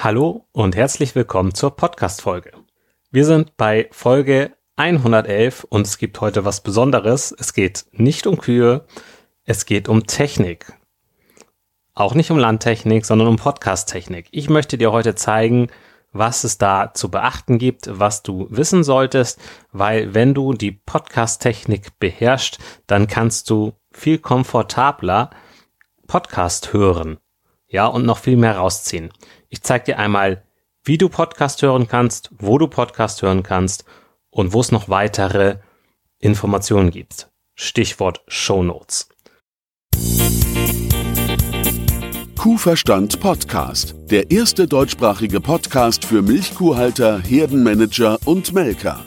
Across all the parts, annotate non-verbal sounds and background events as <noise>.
Hallo und herzlich willkommen zur Podcast-Folge. Wir sind bei Folge 111 und es gibt heute was Besonderes. Es geht nicht um Kühe, es geht um Technik. Auch nicht um Landtechnik, sondern um Podcast-Technik. Ich möchte dir heute zeigen, was es da zu beachten gibt, was du wissen solltest, weil wenn du die Podcast-Technik beherrschst, dann kannst du viel komfortabler Podcast hören. Ja, und noch viel mehr rausziehen. Ich zeige dir einmal, wie du Podcast hören kannst, wo du Podcast hören kannst und wo es noch weitere Informationen gibt. Stichwort Show Notes. Kuhverstand Podcast. Der erste deutschsprachige Podcast für Milchkuhhalter, Herdenmanager und Melker.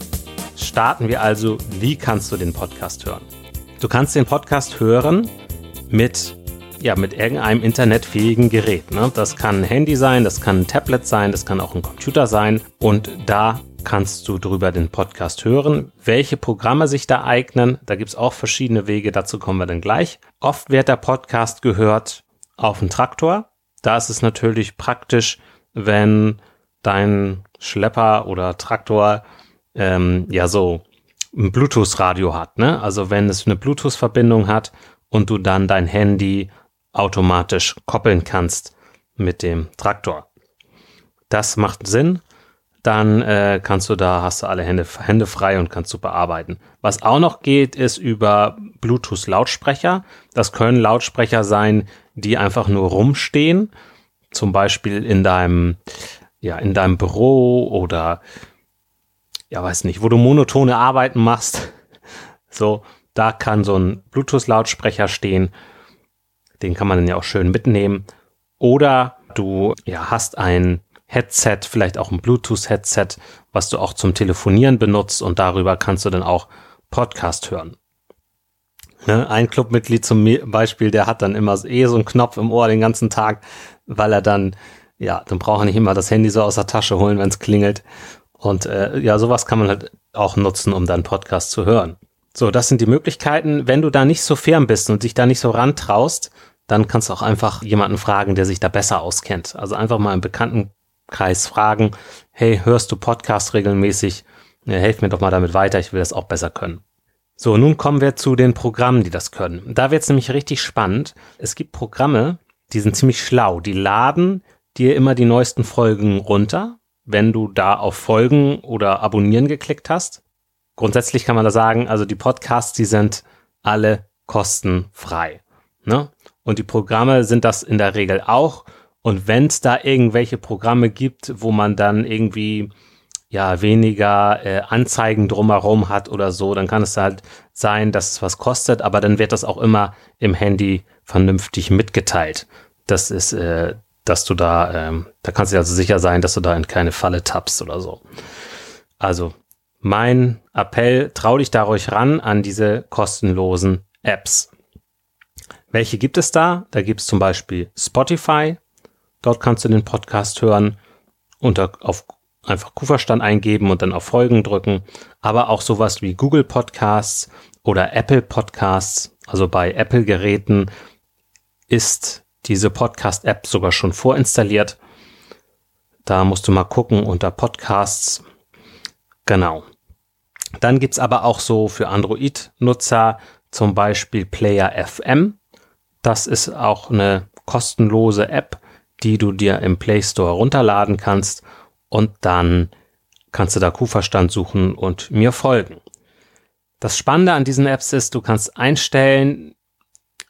Starten wir also, wie kannst du den Podcast hören? Du kannst den Podcast hören mit, ja, mit irgendeinem internetfähigen Gerät. Ne? Das kann ein Handy sein, das kann ein Tablet sein, das kann auch ein Computer sein. Und da kannst du drüber den Podcast hören. Welche Programme sich da eignen, da gibt es auch verschiedene Wege, dazu kommen wir dann gleich. Oft wird der Podcast gehört auf dem Traktor. Da ist es natürlich praktisch, wenn dein Schlepper oder Traktor ähm, ja so ein Bluetooth-Radio hat. Ne? Also wenn es eine Bluetooth-Verbindung hat und du dann dein Handy automatisch koppeln kannst mit dem Traktor. Das macht Sinn. Dann äh, kannst du da, hast du alle Hände, Hände frei und kannst du bearbeiten. Was auch noch geht, ist über Bluetooth-Lautsprecher. Das können Lautsprecher sein, die einfach nur rumstehen. Zum Beispiel in deinem, ja, in deinem Büro oder ja, weiß nicht, wo du monotone Arbeiten machst. So, da kann so ein Bluetooth-Lautsprecher stehen. Den kann man dann ja auch schön mitnehmen. Oder du ja, hast ein Headset, vielleicht auch ein Bluetooth-Headset, was du auch zum Telefonieren benutzt und darüber kannst du dann auch Podcast hören. Ne? Ein Clubmitglied zum Beispiel, der hat dann immer eh so einen Knopf im Ohr den ganzen Tag, weil er dann, ja, dann braucht er nicht immer das Handy so aus der Tasche holen, wenn es klingelt. Und äh, ja, sowas kann man halt auch nutzen, um dann Podcast zu hören. So, das sind die Möglichkeiten. Wenn du da nicht so fern bist und dich da nicht so rantraust, dann kannst du auch einfach jemanden fragen, der sich da besser auskennt. Also einfach mal im Bekanntenkreis fragen, hey, hörst du Podcast regelmäßig? Ja, helf mir doch mal damit weiter, ich will das auch besser können. So, nun kommen wir zu den Programmen, die das können. Da wird es nämlich richtig spannend. Es gibt Programme, die sind ziemlich schlau. Die laden dir immer die neuesten Folgen runter wenn du da auf Folgen oder Abonnieren geklickt hast. Grundsätzlich kann man da sagen, also die Podcasts, die sind alle kostenfrei. Ne? Und die Programme sind das in der Regel auch. Und wenn es da irgendwelche Programme gibt, wo man dann irgendwie ja weniger äh, Anzeigen drumherum hat oder so, dann kann es halt sein, dass es was kostet, aber dann wird das auch immer im Handy vernünftig mitgeteilt. Das ist äh, dass du da, ähm, da kannst du also sicher sein, dass du da in keine Falle tappst oder so. Also mein Appell, trau dich da ruhig ran an diese kostenlosen Apps. Welche gibt es da? Da gibt es zum Beispiel Spotify. Dort kannst du den Podcast hören unter auf einfach Kuferstand eingeben und dann auf Folgen drücken. Aber auch sowas wie Google Podcasts oder Apple Podcasts. Also bei Apple Geräten ist diese Podcast-App sogar schon vorinstalliert. Da musst du mal gucken unter Podcasts. Genau. Dann gibt's aber auch so für Android-Nutzer zum Beispiel Player FM. Das ist auch eine kostenlose App, die du dir im Play Store runterladen kannst und dann kannst du da Kuhverstand suchen und mir folgen. Das Spannende an diesen Apps ist, du kannst einstellen,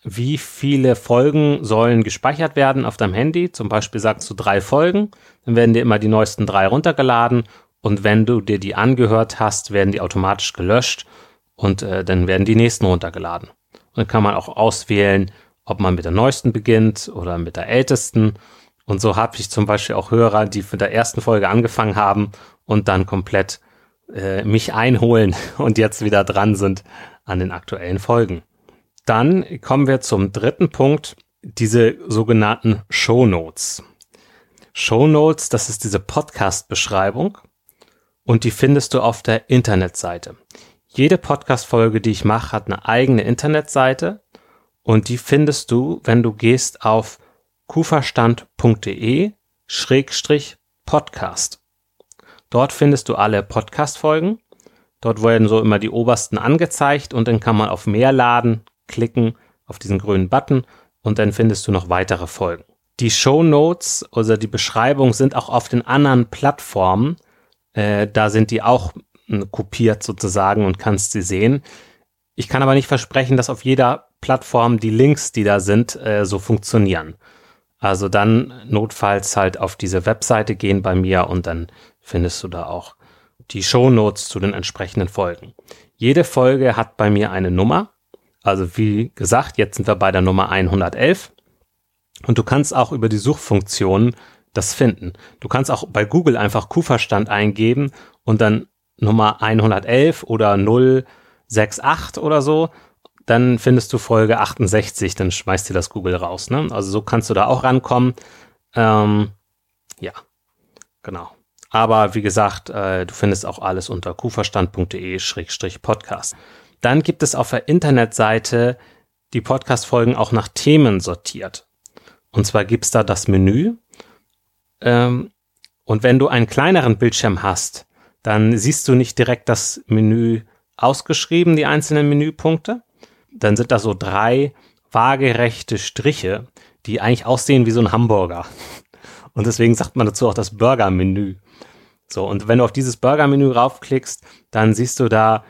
wie viele Folgen sollen gespeichert werden auf deinem Handy. Zum Beispiel sagst du drei Folgen, dann werden dir immer die neuesten drei runtergeladen und wenn du dir die angehört hast, werden die automatisch gelöscht und äh, dann werden die nächsten runtergeladen. Und dann kann man auch auswählen, ob man mit der neuesten beginnt oder mit der ältesten. Und so habe ich zum Beispiel auch Hörer, die mit der ersten Folge angefangen haben und dann komplett äh, mich einholen <laughs> und jetzt wieder dran sind an den aktuellen Folgen. Dann kommen wir zum dritten Punkt, diese sogenannten Show Notes. Show Notes, das ist diese Podcast-Beschreibung und die findest du auf der Internetseite. Jede Podcast-Folge, die ich mache, hat eine eigene Internetseite und die findest du, wenn du gehst auf kuferstand.de Schrägstrich Podcast. Dort findest du alle Podcast-Folgen. Dort werden so immer die obersten angezeigt und dann kann man auf Mehr laden, klicken auf diesen grünen Button und dann findest du noch weitere Folgen. Die Show Notes oder die Beschreibung sind auch auf den anderen Plattformen. Äh, da sind die auch äh, kopiert sozusagen und kannst sie sehen. Ich kann aber nicht versprechen, dass auf jeder Plattform die Links, die da sind, äh, so funktionieren. Also dann notfalls halt auf diese Webseite gehen bei mir und dann findest du da auch die Show Notes zu den entsprechenden Folgen. Jede Folge hat bei mir eine Nummer. Also wie gesagt, jetzt sind wir bei der Nummer 111. Und du kannst auch über die Suchfunktion das finden. Du kannst auch bei Google einfach Kuhverstand eingeben und dann Nummer 111 oder 068 oder so. Dann findest du Folge 68, dann schmeißt dir das Google raus. Ne? Also so kannst du da auch rankommen. Ähm, ja, genau. Aber wie gesagt, äh, du findest auch alles unter kuhverstand.de-podcast. Dann gibt es auf der Internetseite die Podcast-Folgen auch nach Themen sortiert. Und zwar gibt's da das Menü. Ähm, und wenn du einen kleineren Bildschirm hast, dann siehst du nicht direkt das Menü ausgeschrieben, die einzelnen Menüpunkte. Dann sind da so drei waagerechte Striche, die eigentlich aussehen wie so ein Hamburger. <laughs> Und deswegen sagt man dazu auch das Burger-Menü. So, und wenn du auf dieses Burger-Menü raufklickst, dann siehst du da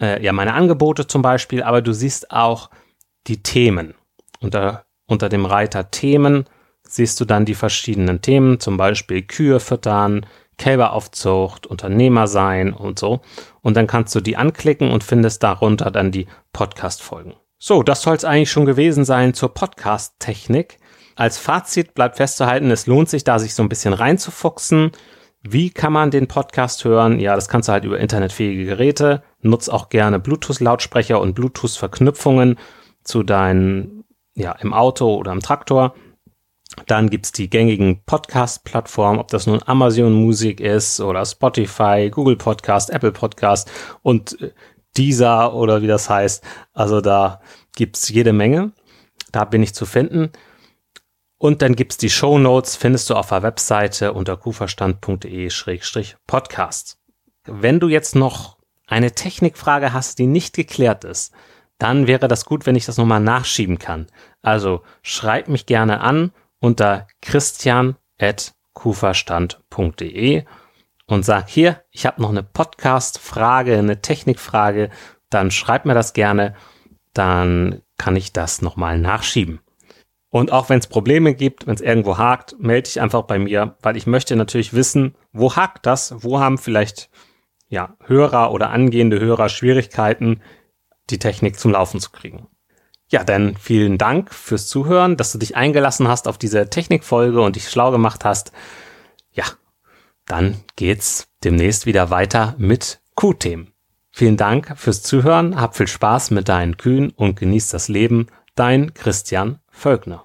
äh, ja meine Angebote zum Beispiel, aber du siehst auch die Themen. Unter unter dem Reiter Themen siehst du dann die verschiedenen Themen, zum Beispiel Kühe füttern, Kälberaufzucht, Unternehmer sein und so. Und dann kannst du die anklicken und findest darunter dann die Podcast-Folgen. So, das soll es eigentlich schon gewesen sein zur Podcast-Technik. Als Fazit bleibt festzuhalten, es lohnt sich da, sich so ein bisschen reinzufuchsen. Wie kann man den Podcast hören? Ja, das kannst du halt über internetfähige Geräte. Nutz auch gerne Bluetooth-Lautsprecher und Bluetooth-Verknüpfungen zu deinen ja, im Auto oder im Traktor. Dann gibt's die gängigen Podcast-Plattformen, ob das nun Amazon Music ist oder Spotify, Google Podcast, Apple Podcast und äh, Deezer oder wie das heißt. Also da gibt's jede Menge. Da bin ich zu finden. Und dann gibt's die Show Notes, findest du auf der Webseite unter kuverstand.de-podcast. Wenn du jetzt noch eine Technikfrage hast, die nicht geklärt ist, dann wäre das gut, wenn ich das nochmal nachschieben kann. Also schreib mich gerne an unter christian.kuferstand.de und sag hier, ich habe noch eine Podcast-Frage, eine Technikfrage, dann schreib mir das gerne, dann kann ich das nochmal nachschieben. Und auch wenn es Probleme gibt, wenn es irgendwo hakt, melde dich einfach bei mir, weil ich möchte natürlich wissen, wo hakt das, wo haben vielleicht ja, Hörer oder angehende Hörer Schwierigkeiten, die Technik zum Laufen zu kriegen. Ja, dann vielen Dank fürs Zuhören, dass du dich eingelassen hast auf diese Technikfolge und dich schlau gemacht hast. Ja, dann geht's demnächst wieder weiter mit Q-Themen. Vielen Dank fürs Zuhören, hab viel Spaß mit deinen Kühen und genieß das Leben. Dein Christian Völkner.